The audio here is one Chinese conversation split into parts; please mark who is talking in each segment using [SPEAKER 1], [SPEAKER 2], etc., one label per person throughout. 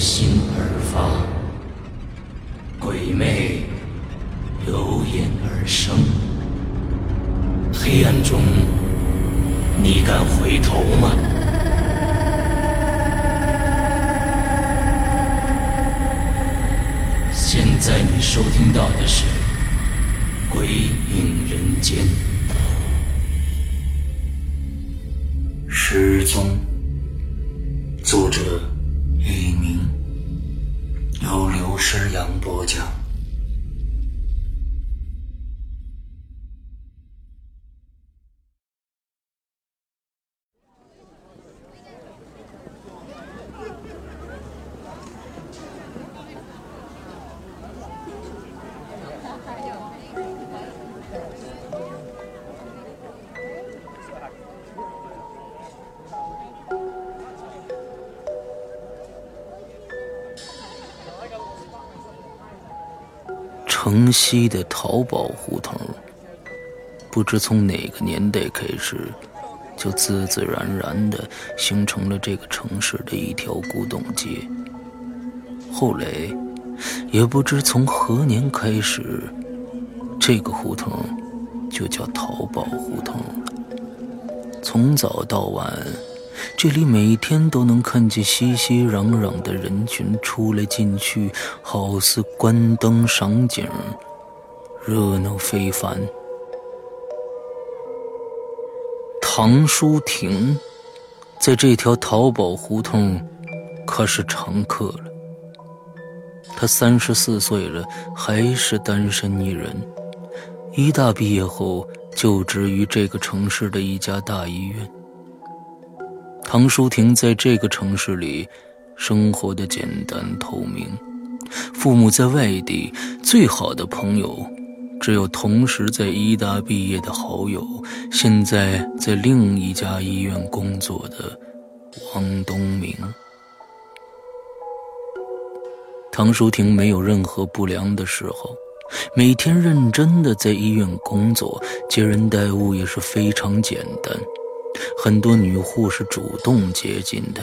[SPEAKER 1] 心而发，鬼魅由眼而生。黑暗中，你敢回头西的淘宝胡同，不知从哪个年代开始，就自自然然的形成了这个城市的一条古董街。后来，也不知从何年开始，这个胡同就叫淘宝胡同了。从早到晚。这里每天都能看见熙熙攘攘的人群出来进去，好似关灯赏景，热闹非凡。唐书婷在这条淘宝胡同可是常客了。她三十四岁了，还是单身一人。医大毕业后，就职于这个城市的一家大医院。唐淑婷在这个城市里生活的简单透明，父母在外地，最好的朋友只有同时在医大毕业的好友，现在在另一家医院工作的王东明。唐淑婷没有任何不良的时候，每天认真的在医院工作，接人待物也是非常简单。很多女护士主动接近他，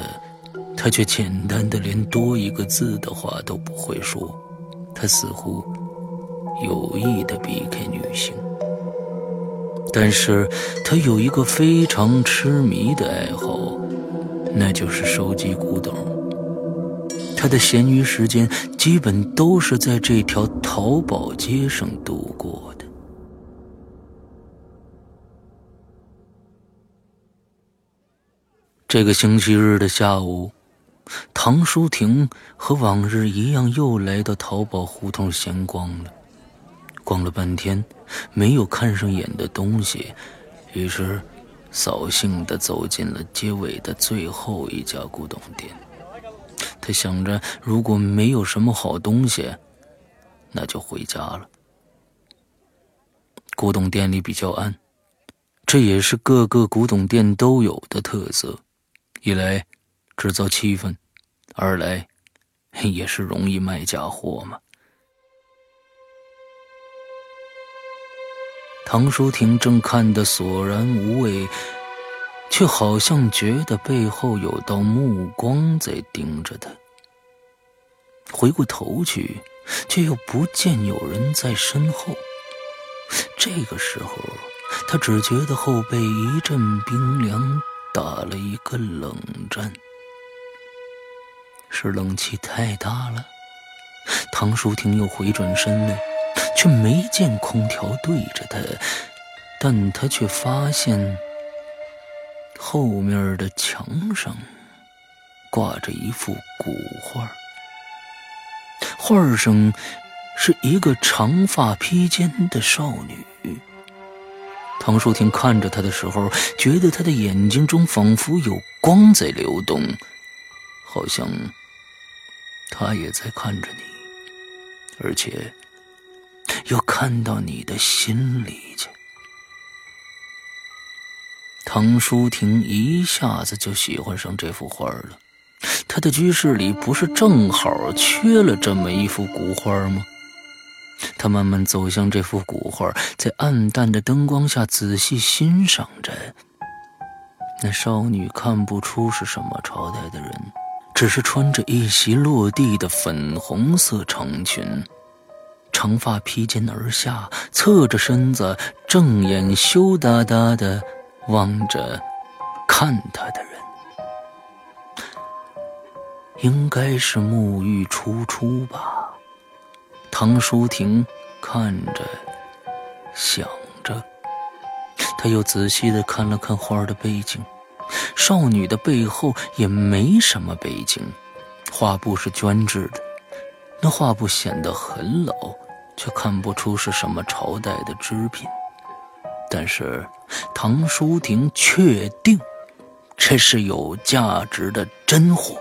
[SPEAKER 1] 他却简单的连多一个字的话都不会说。他似乎有意的避开女性，但是他有一个非常痴迷的爱好，那就是收集古董。他的闲余时间基本都是在这条淘宝街上度过的。这个星期日的下午，唐淑婷和往日一样又来到淘宝胡同闲逛了。逛了半天，没有看上眼的东西，于是扫兴的走进了街尾的最后一家古董店。他想着，如果没有什么好东西，那就回家了。古董店里比较暗，这也是各个古董店都有的特色。一来制造气氛，二来也是容易卖假货嘛。唐淑婷正看得索然无味，却好像觉得背后有道目光在盯着她。回过头去，却又不见有人在身后。这个时候，他只觉得后背一阵冰凉。打了一个冷战，是冷气太大了，唐淑婷又回转身来，却没见空调对着他，但他却发现后面的墙上挂着一幅古画，画上是一个长发披肩的少女。唐淑婷看着他的时候，觉得他的眼睛中仿佛有光在流动，好像他也在看着你，而且要看到你的心里去。唐书婷一下子就喜欢上这幅画了。她的居室里不是正好缺了这么一幅古画吗？她慢慢走向这幅古画，在暗淡的灯光下仔细欣赏着。那少女看不出是什么朝代的人，只是穿着一袭落地的粉红色长裙，长发披肩而下，侧着身子，正眼羞答答的望着看他的人，应该是沐浴初出吧。唐淑婷看着，想着，他又仔细的看了看花儿的背景，少女的背后也没什么背景，画布是绢制的，那画布显得很老，却看不出是什么朝代的织品。但是，唐淑婷确定，这是有价值的真货。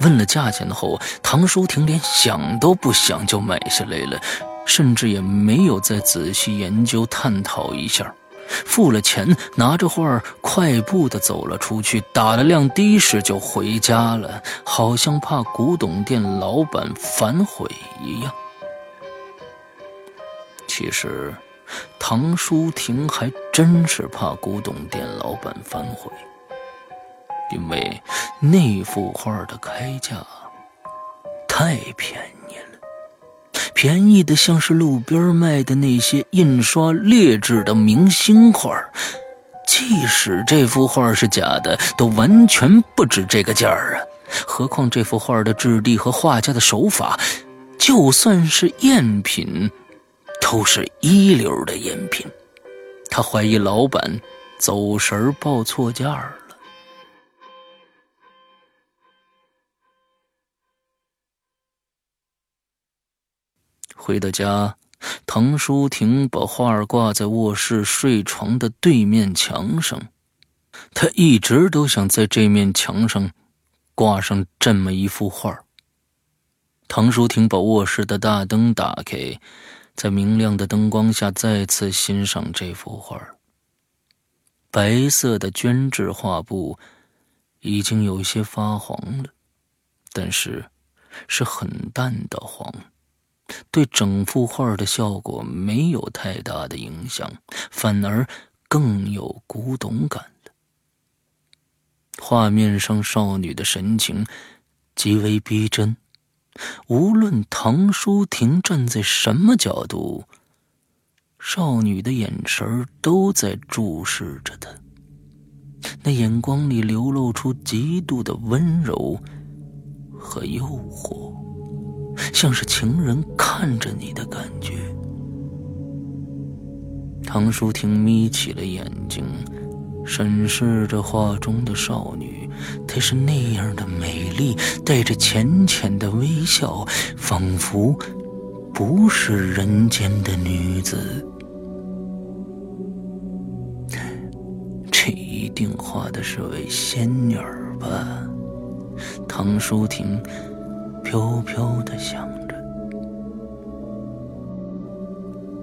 [SPEAKER 1] 问了价钱后，唐淑婷连想都不想就买下来了，甚至也没有再仔细研究探讨一下。付了钱，拿着画快步的走了出去，打了辆的士就回家了，好像怕古董店老板反悔一样。其实，唐淑婷还真是怕古董店老板反悔。因为那幅画的开价太便宜了，便宜的像是路边卖的那些印刷劣质的明星画。即使这幅画是假的，都完全不值这个价儿啊！何况这幅画的质地和画家的手法，就算是赝品，都是一流的赝品。他怀疑老板走神报错价了。回到家，唐淑婷把画挂在卧室睡床的对面墙上。她一直都想在这面墙上挂上这么一幅画。唐淑婷把卧室的大灯打开，在明亮的灯光下再次欣赏这幅画。白色的绢质画布已经有些发黄了，但是是很淡的黄。对整幅画的效果没有太大的影响，反而更有古董感了。画面上少女的神情极为逼真，无论唐淑婷站在什么角度，少女的眼神都在注视着她，那眼光里流露出极度的温柔和诱惑。像是情人看着你的感觉。唐淑婷眯起了眼睛，审视着画中的少女。她是那样的美丽，带着浅浅的微笑，仿佛不是人间的女子。这一定画的是位仙女吧？唐淑婷。飘飘的想着，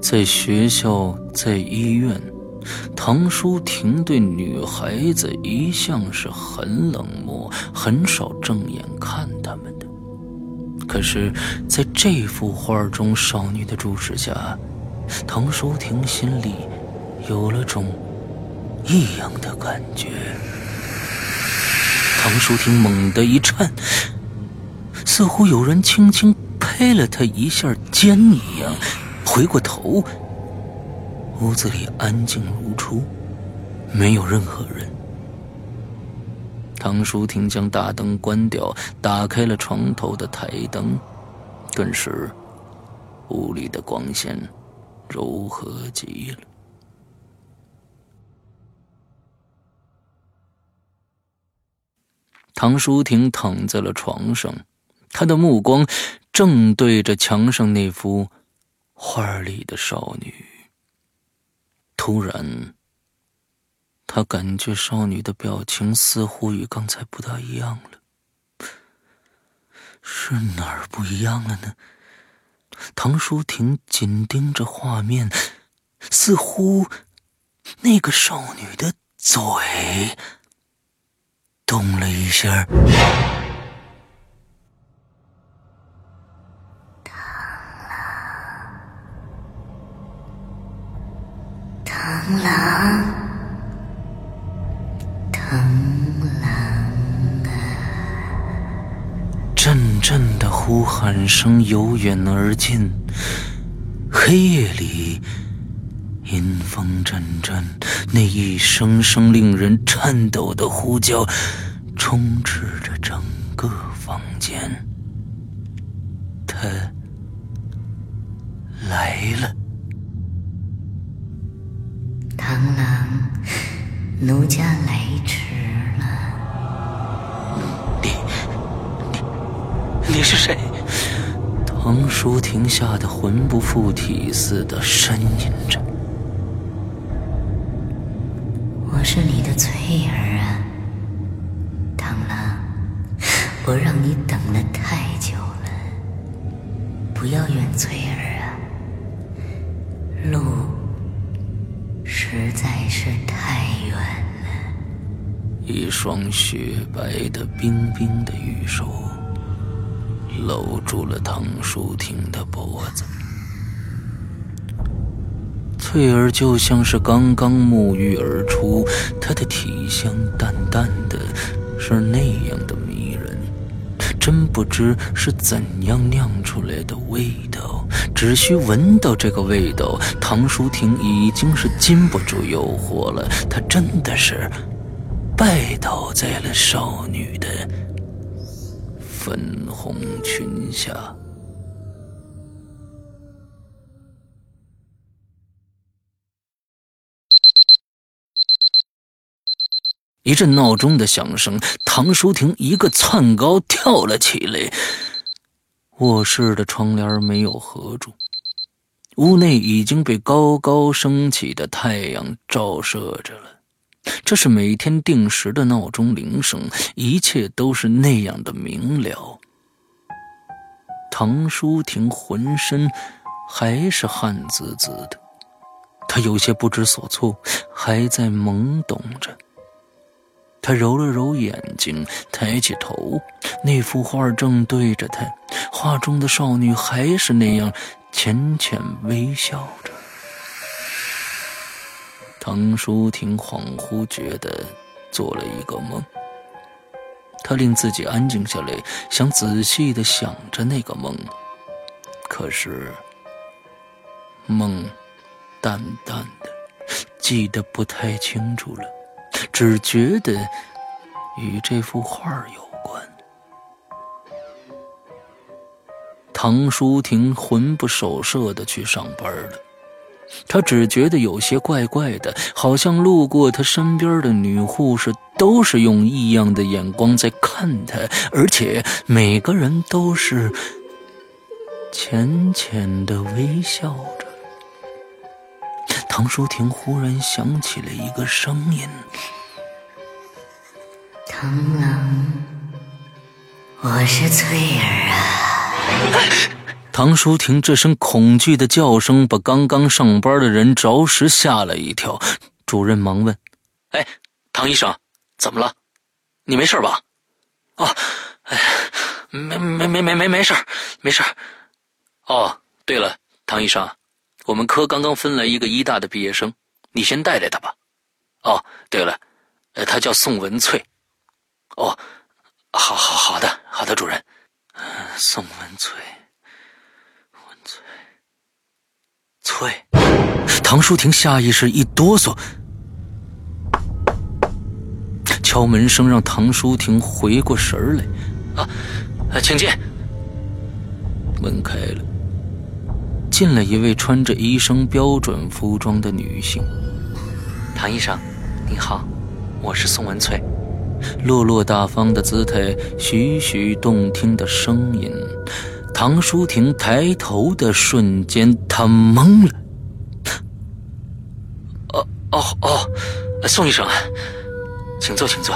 [SPEAKER 1] 在学校，在医院，唐淑婷对女孩子一向是很冷漠，很少正眼看他们的。可是，在这幅画中少女的注视下，唐淑婷心里有了种异样的感觉。唐淑婷猛地一颤。似乎有人轻轻拍了他一下肩一样，回过头，屋子里安静如初，没有任何人。唐淑婷将大灯关掉，打开了床头的台灯，顿时，屋里的光线柔和极了。唐淑婷躺在了床上，她的目光正对着墙上那幅画里的少女。突然。他感觉少女的表情似乎与刚才不大一样了，是哪儿不一样了呢？唐淑婷紧盯着画面，似乎那个少女的嘴动了一下。声由远而近，黑夜里阴风阵阵，那一声声令人颤抖的呼叫充斥着整个房间。他来了，
[SPEAKER 2] 螳螂。奴家来迟了。
[SPEAKER 1] 你，你，你是谁？唐淑婷吓得魂不附体似的呻吟着。
[SPEAKER 2] 我是你的翠儿啊，螳螂，我让你等了太久了。不要怨翠儿啊，路实在是太远了。
[SPEAKER 1] 一双雪白的、冰冰的玉手搂住了唐淑婷的脖子。翠儿就像是刚刚沐浴而出，她的体香淡淡的，是那样的迷人。真不知是怎样酿出来的味道，只需闻到这个味道，唐淑婷已经是禁不住诱惑了。她真的是。拜倒在了少女的粉红裙下。一阵闹钟的响声，唐淑婷一个窜高跳了起来。卧室的窗帘没有合住，屋内已经被高高升起的太阳照射着了。这是每天定时的闹钟铃声，一切都是那样的明了。唐淑婷浑身还是汗滋滋的，她有些不知所措，还在懵懂着。她揉了揉眼睛，抬起头，那幅画正对着她，画中的少女还是那样浅浅微笑着。唐淑婷恍惚觉得做了一个梦，她令自己安静下来，想仔细的想着那个梦。可是梦淡淡的，记得不太清楚了，只觉得与这幅画有关。唐书婷魂不守舍的去上班了。他只觉得有些怪怪的，好像路过他身边的女护士都是用异样的眼光在看他，而且每个人都是浅浅的微笑着。唐淑婷忽然想起了一个声音：“
[SPEAKER 2] 螳螂，我是翠儿啊。”
[SPEAKER 1] 唐淑婷这声恐惧的叫声，把刚刚上班的人着实吓了一跳。主任忙问：“哎，唐医生，怎么了？你没事吧？”“哦，哎，没没没没没没事没事哦，对了，唐医生，我们科刚刚分来一个医大的毕业生，你先带带他吧。哦，对了，他叫宋文翠。哦，好好好的好的，主任，宋文翠。”翠，唐淑婷下意识一哆嗦，敲门声让唐淑婷回过神来。啊，请进。门开了，进来一位穿着医生标准服装的女性。
[SPEAKER 3] 唐医生，您好，我是宋文翠。
[SPEAKER 1] 落落大方的姿态，徐徐动听的声音。唐书婷抬头的瞬间，她懵了。
[SPEAKER 3] 哦哦哦，宋医生，请坐，请坐。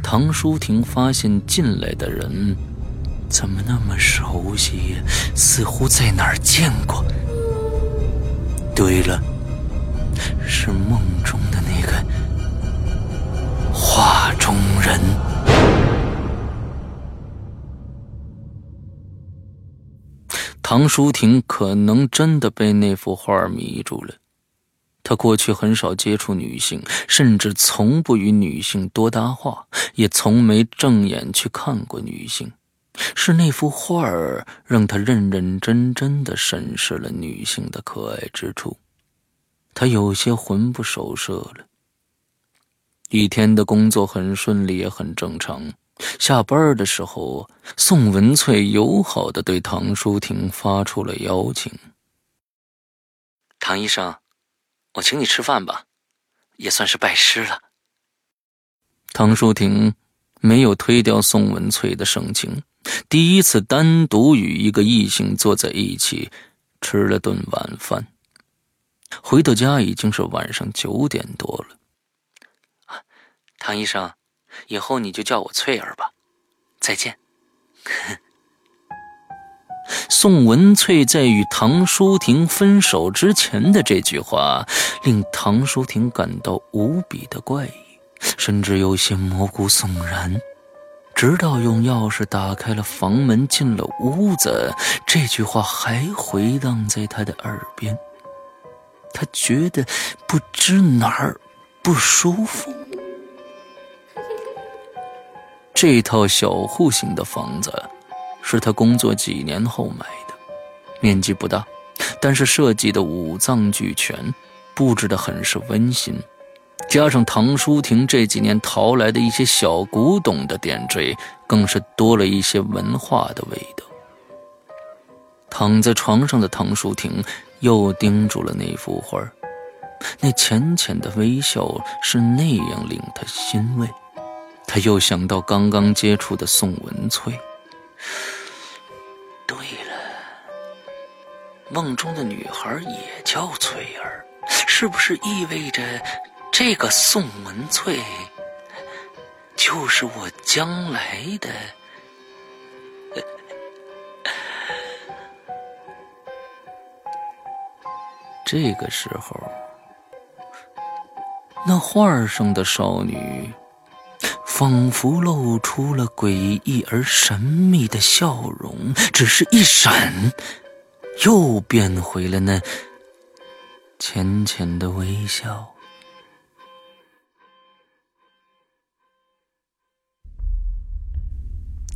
[SPEAKER 1] 唐书婷发现进来的人怎么那么熟悉，似乎在哪儿见过。对了，是梦中的那个画中人。唐淑婷可能真的被那幅画迷住了。她过去很少接触女性，甚至从不与女性多搭话，也从没正眼去看过女性。是那幅画儿让她认认真真的审视了女性的可爱之处。她有些魂不守舍了。一天的工作很顺利，也很正常。下班的时候，宋文翠友好的对唐淑婷发出了邀请：“
[SPEAKER 3] 唐医生，我请你吃饭吧，也算是拜师了。”
[SPEAKER 1] 唐淑婷没有推掉宋文翠的盛情，第一次单独与一个异性坐在一起吃了顿晚饭。回到家已经是晚上九点多了。
[SPEAKER 3] 唐医生。以后你就叫我翠儿吧，再见。
[SPEAKER 1] 宋文翠在与唐淑婷分手之前的这句话，令唐淑婷感到无比的怪异，甚至有些毛骨悚然。直到用钥匙打开了房门，进了屋子，这句话还回荡在他的耳边。他觉得不知哪儿不舒服。这套小户型的房子，是他工作几年后买的，面积不大，但是设计的五脏俱全，布置的很是温馨，加上唐淑婷这几年淘来的一些小古董的点缀，更是多了一些文化的味道。躺在床上的唐淑婷又盯住了那幅画，那浅浅的微笑是那样令他欣慰。他又想到刚刚接触的宋文翠。对了，梦中的女孩也叫翠儿，是不是意味着这个宋文翠就是我将来的？这个时候，那画上的少女。仿佛露出了诡异而神秘的笑容，只是一闪，又变回了那浅浅的微笑。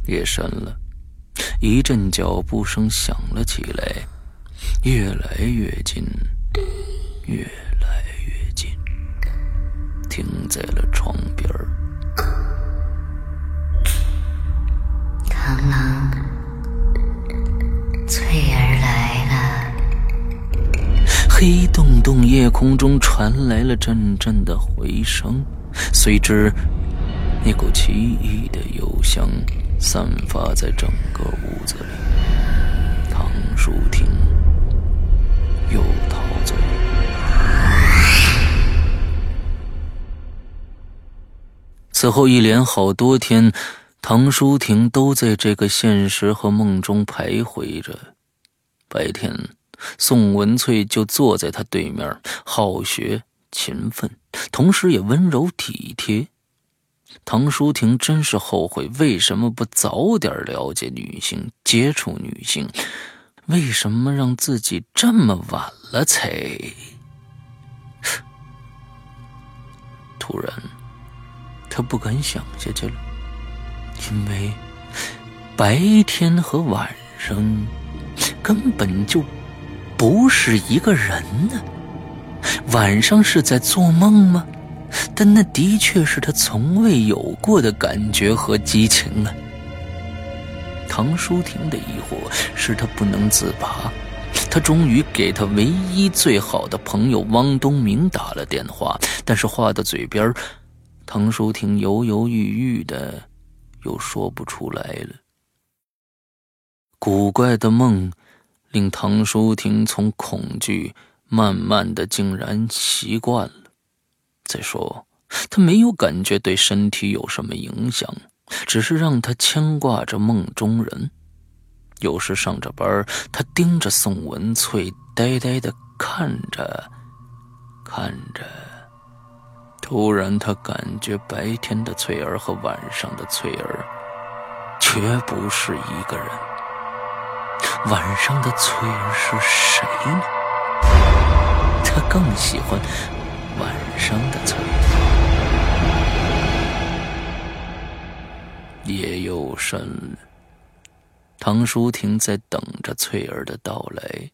[SPEAKER 1] 夜深了，一阵脚步声响了起来，越来越近，越来越近，停在了床边儿。
[SPEAKER 2] 螳螂，翠儿来了。
[SPEAKER 1] 黑洞洞夜空中传来了阵阵的回声，随之，那股奇异的幽香散发在整个屋子里。唐淑婷又陶醉。此后一连好多天。唐淑婷都在这个现实和梦中徘徊着。白天，宋文翠就坐在他对面，好学勤奋，同时也温柔体贴。唐淑婷真是后悔，为什么不早点了解女性、接触女性？为什么让自己这么晚了才……突然，他不敢想下去了。因为白天和晚上根本就不是一个人呢。晚上是在做梦吗？但那的确是他从未有过的感觉和激情啊。唐淑婷的疑惑使他不能自拔，他终于给他唯一最好的朋友汪东明打了电话，但是话到嘴边，唐淑婷犹犹豫豫的，又说不出来了。古怪的梦，令唐淑婷从恐惧慢慢的竟然习惯了。再说，他没有感觉对身体有什么影响。只是让他牵挂着梦中人。有时上着班，他盯着宋文翠，呆呆的看着，看着。突然，他感觉白天的翠儿和晚上的翠儿，绝不是一个人。晚上的翠儿是谁呢？他更喜欢晚上的翠儿。夜又深了，唐淑婷在等着翠儿的到来。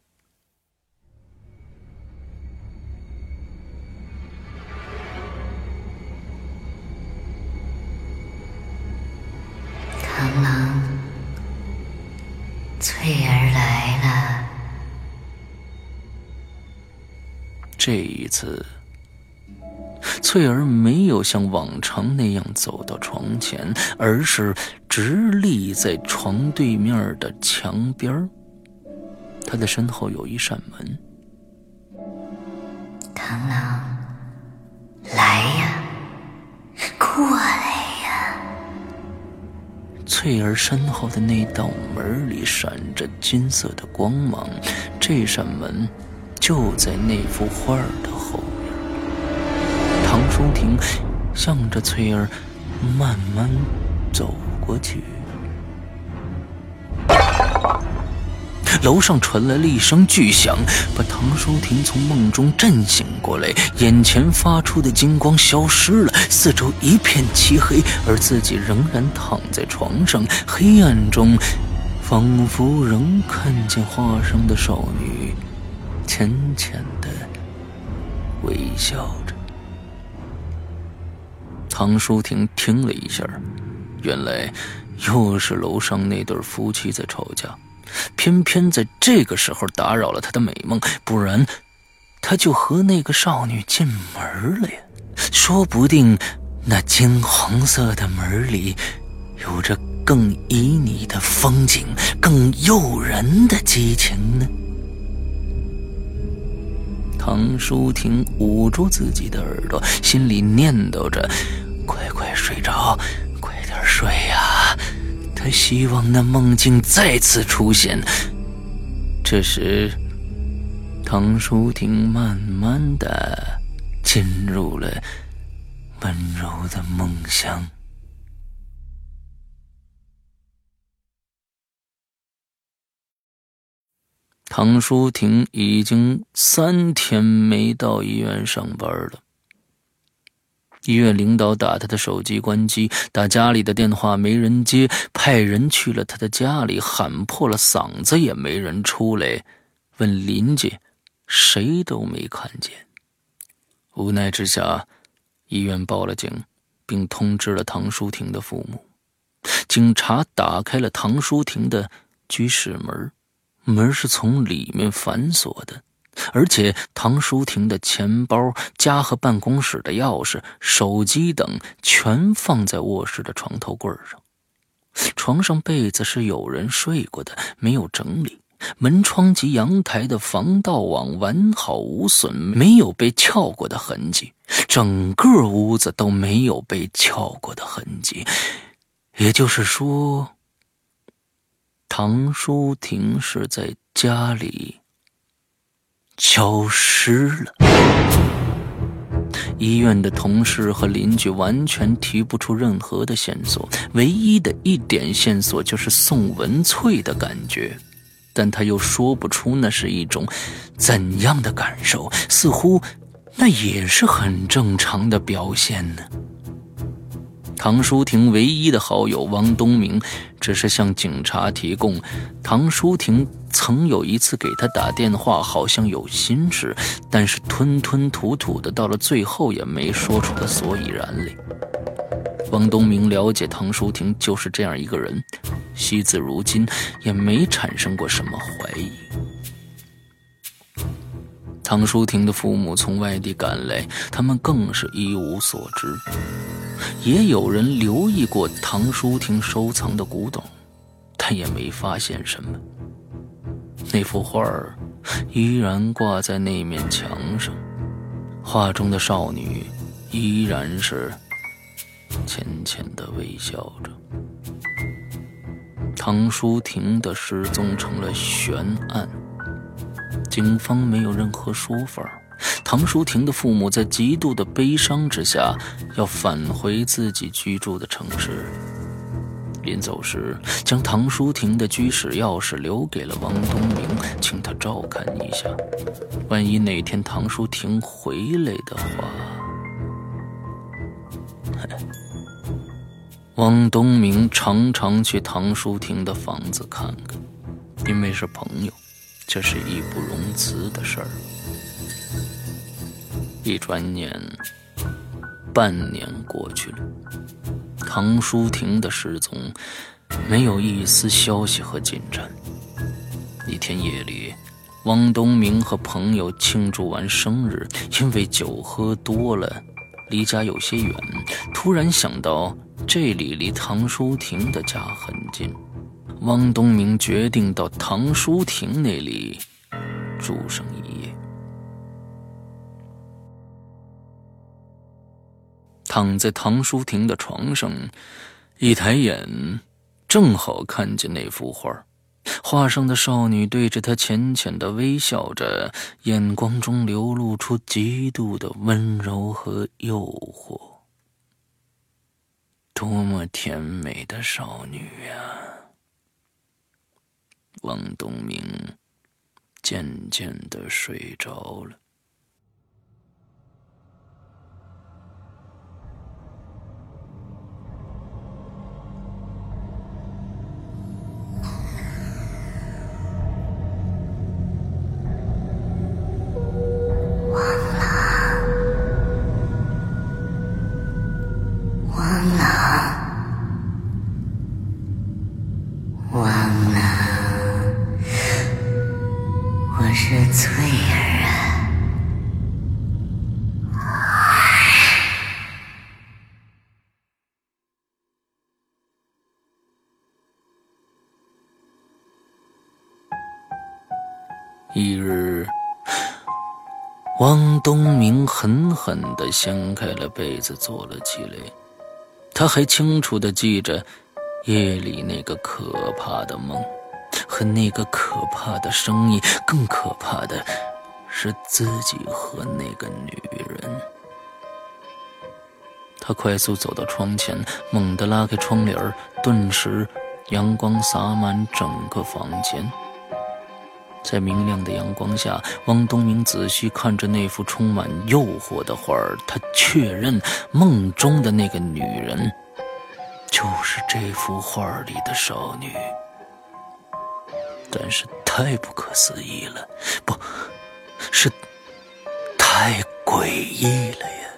[SPEAKER 2] 螳螂，翠儿来了。
[SPEAKER 1] 这一次。翠儿没有像往常那样走到床前，而是直立在床对面的墙边她的身后有一扇门。
[SPEAKER 2] 螳螂，
[SPEAKER 1] 翠儿身后的那道门里闪着金色的光芒，这扇门就在那幅画的后。唐淑婷向着翠儿慢慢走过去，楼上传来了一声巨响，把唐淑婷从梦中震醒过来。眼前发出的金光消失了，四周一片漆黑，而自己仍然躺在床上。黑暗中，仿佛仍看见画上的少女，浅浅的微笑着。唐淑婷听了一下，原来又是楼上那对夫妻在吵架，偏偏在这个时候打扰了他的美梦，不然他就和那个少女进门了呀。说不定那金黄色的门里有着更旖旎的风景，更诱人的激情呢。唐淑婷捂住自己的耳朵，心里念叨着。快快睡着，快点睡呀！他希望那梦境再次出现。这时，唐淑婷慢慢的进入了温柔的梦乡。唐淑婷已经三天没到医院上班了。医院领导打他的手机关机，打家里的电话没人接，派人去了他的家里，喊破了嗓子也没人出来，问邻居，谁都没看见。无奈之下，医院报了警，并通知了唐淑婷的父母。警察打开了唐淑婷的居室门，门是从里面反锁的。而且，唐淑婷的钱包、家和办公室的钥匙、手机等全放在卧室的床头柜上。床上被子是有人睡过的，没有整理。门窗及阳台的防盗网完好无损，没有被撬过的痕迹。整个屋子都没有被撬过的痕迹。也就是说，唐淑婷是在家里。消失了。医院的同事和邻居完全提不出任何的线索，唯一的一点线索就是宋文翠的感觉，但他又说不出那是一种怎样的感受，似乎那也是很正常的表现呢。唐淑婷唯一的好友王东明，只是向警察提供唐淑婷。曾有一次给他打电话，好像有心事，但是吞吞吐吐的，到了最后也没说出个所以然来。王东明了解唐淑婷就是这样一个人，惜字如金，也没产生过什么怀疑。唐淑婷的父母从外地赶来，他们更是一无所知。也有人留意过唐淑婷收藏的古董，但也没发现什么。那幅画儿依然挂在那面墙上，画中的少女依然是浅浅的微笑着。唐淑婷的失踪成了悬案。警方没有任何说法。唐淑婷的父母在极度的悲伤之下，要返回自己居住的城市。临走时，将唐淑婷的居室钥匙留给了王东明，请他照看一下。万一哪天唐淑婷回来的话，王东明常常去唐淑婷的房子看看，因为是朋友。这是义不容辞的事儿。一转眼，半年过去了，唐淑婷的失踪没有一丝消息和进展。一天夜里，汪东明和朋友庆祝完生日，因为酒喝多了，离家有些远，突然想到这里离唐淑婷的家很近。汪东明决定到唐淑婷那里住上一躺在唐淑婷的床上，一抬眼，正好看见那幅画。画上的少女对着他浅浅的微笑着，眼光中流露出极度的温柔和诱惑。多么甜美的少女呀！王东明渐渐的睡着了。狠狠地掀开了被子，坐了起来。他还清楚地记着夜里那个可怕的梦，和那个可怕的声音。更可怕的是自己和那个女人。他快速走到窗前，猛地拉开窗帘顿时阳光洒满整个房间。在明亮的阳光下，汪东明仔细看着那幅充满诱惑的画儿，他确认梦中的那个女人就是这幅画里的少女。但是太不可思议了，不是太诡异了呀！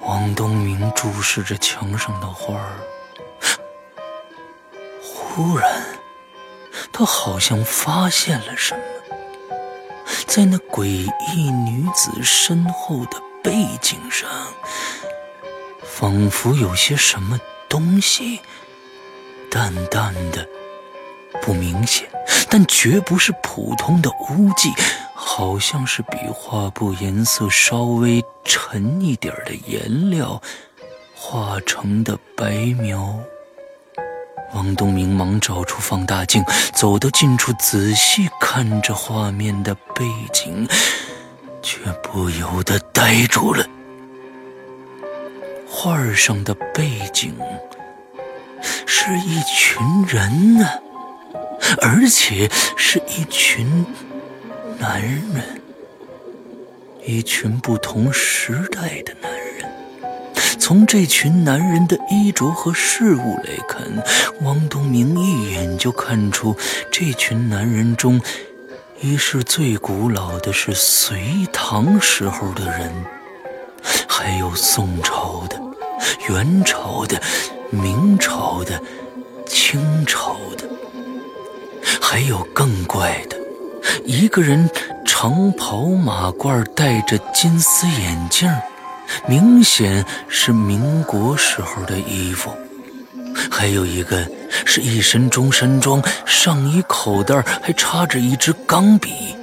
[SPEAKER 1] 汪东明注视着墙上的画儿，忽然。他好像发现了什么，在那诡异女子身后的背景上，仿佛有些什么东西，淡淡的，不明显，但绝不是普通的污迹，好像是比画布颜色稍微沉一点的颜料画成的白描。王东明忙找出放大镜，走到近处仔细看着画面的背景，却不由得呆住了。画上的背景是一群人呢，而且是一群男人，一群不同时代的男人。从这群男人的衣着和饰物来看，汪东明一眼就看出这群男人中，一是最古老的是隋唐时候的人，还有宋朝的、元朝的、明朝的、清朝的，还有更怪的，一个人长袍马褂，戴着金丝眼镜。明显是民国时候的衣服，还有一个是一身中山装，上衣口袋还插着一支钢笔。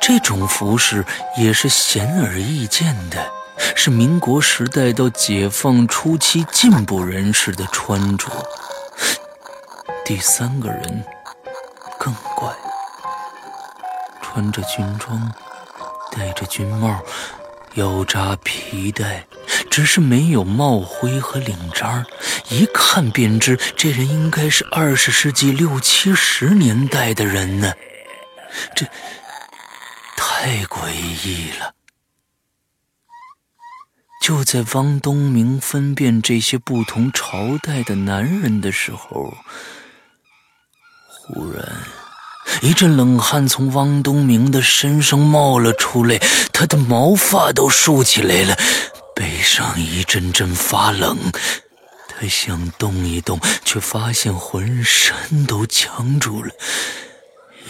[SPEAKER 1] 这种服饰也是显而易见的，是民国时代到解放初期进步人士的穿着。第三个人更怪，穿着军装，戴着军帽。腰扎皮带，只是没有帽徽和领章，一看便知这人应该是二十世纪六七十年代的人呢。这太诡异了。就在汪东明分辨这些不同朝代的男人的时候，忽然。一阵冷汗从汪东明的身上冒了出来，他的毛发都竖起来了，背上一阵阵发冷。他想动一动，却发现浑身都僵住了，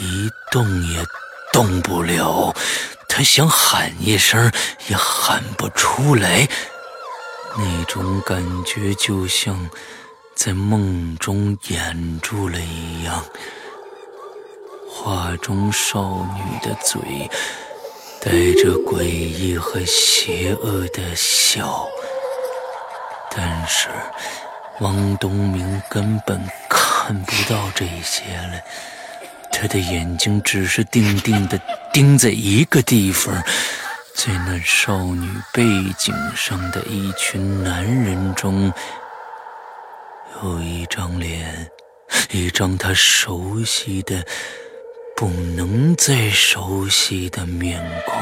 [SPEAKER 1] 一动也动不了。他想喊一声，也喊不出来。那种感觉就像在梦中掩住了一样。画中少女的嘴带着诡异和邪恶的笑，但是汪东明根本看不到这些了。他的眼睛只是定定的盯在一个地方，在那少女背景上的一群男人中，有一张脸，一张他熟悉的。不能再熟悉的面孔，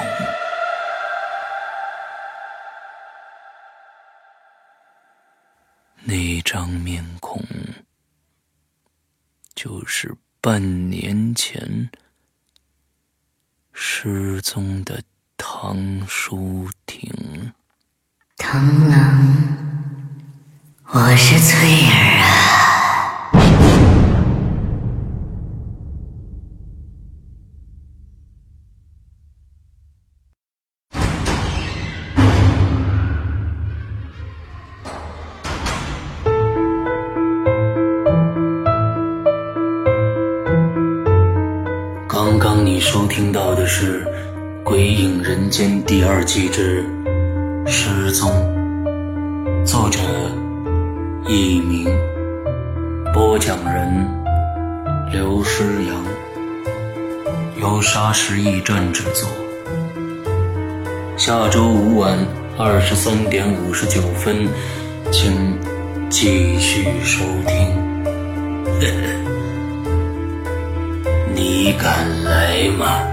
[SPEAKER 1] 那张面孔就是半年前失踪的唐淑婷。
[SPEAKER 2] 螳螂，我是翠儿
[SPEAKER 1] 站制作。下周五晚二十三点五十九分，请继续收听。你敢来吗？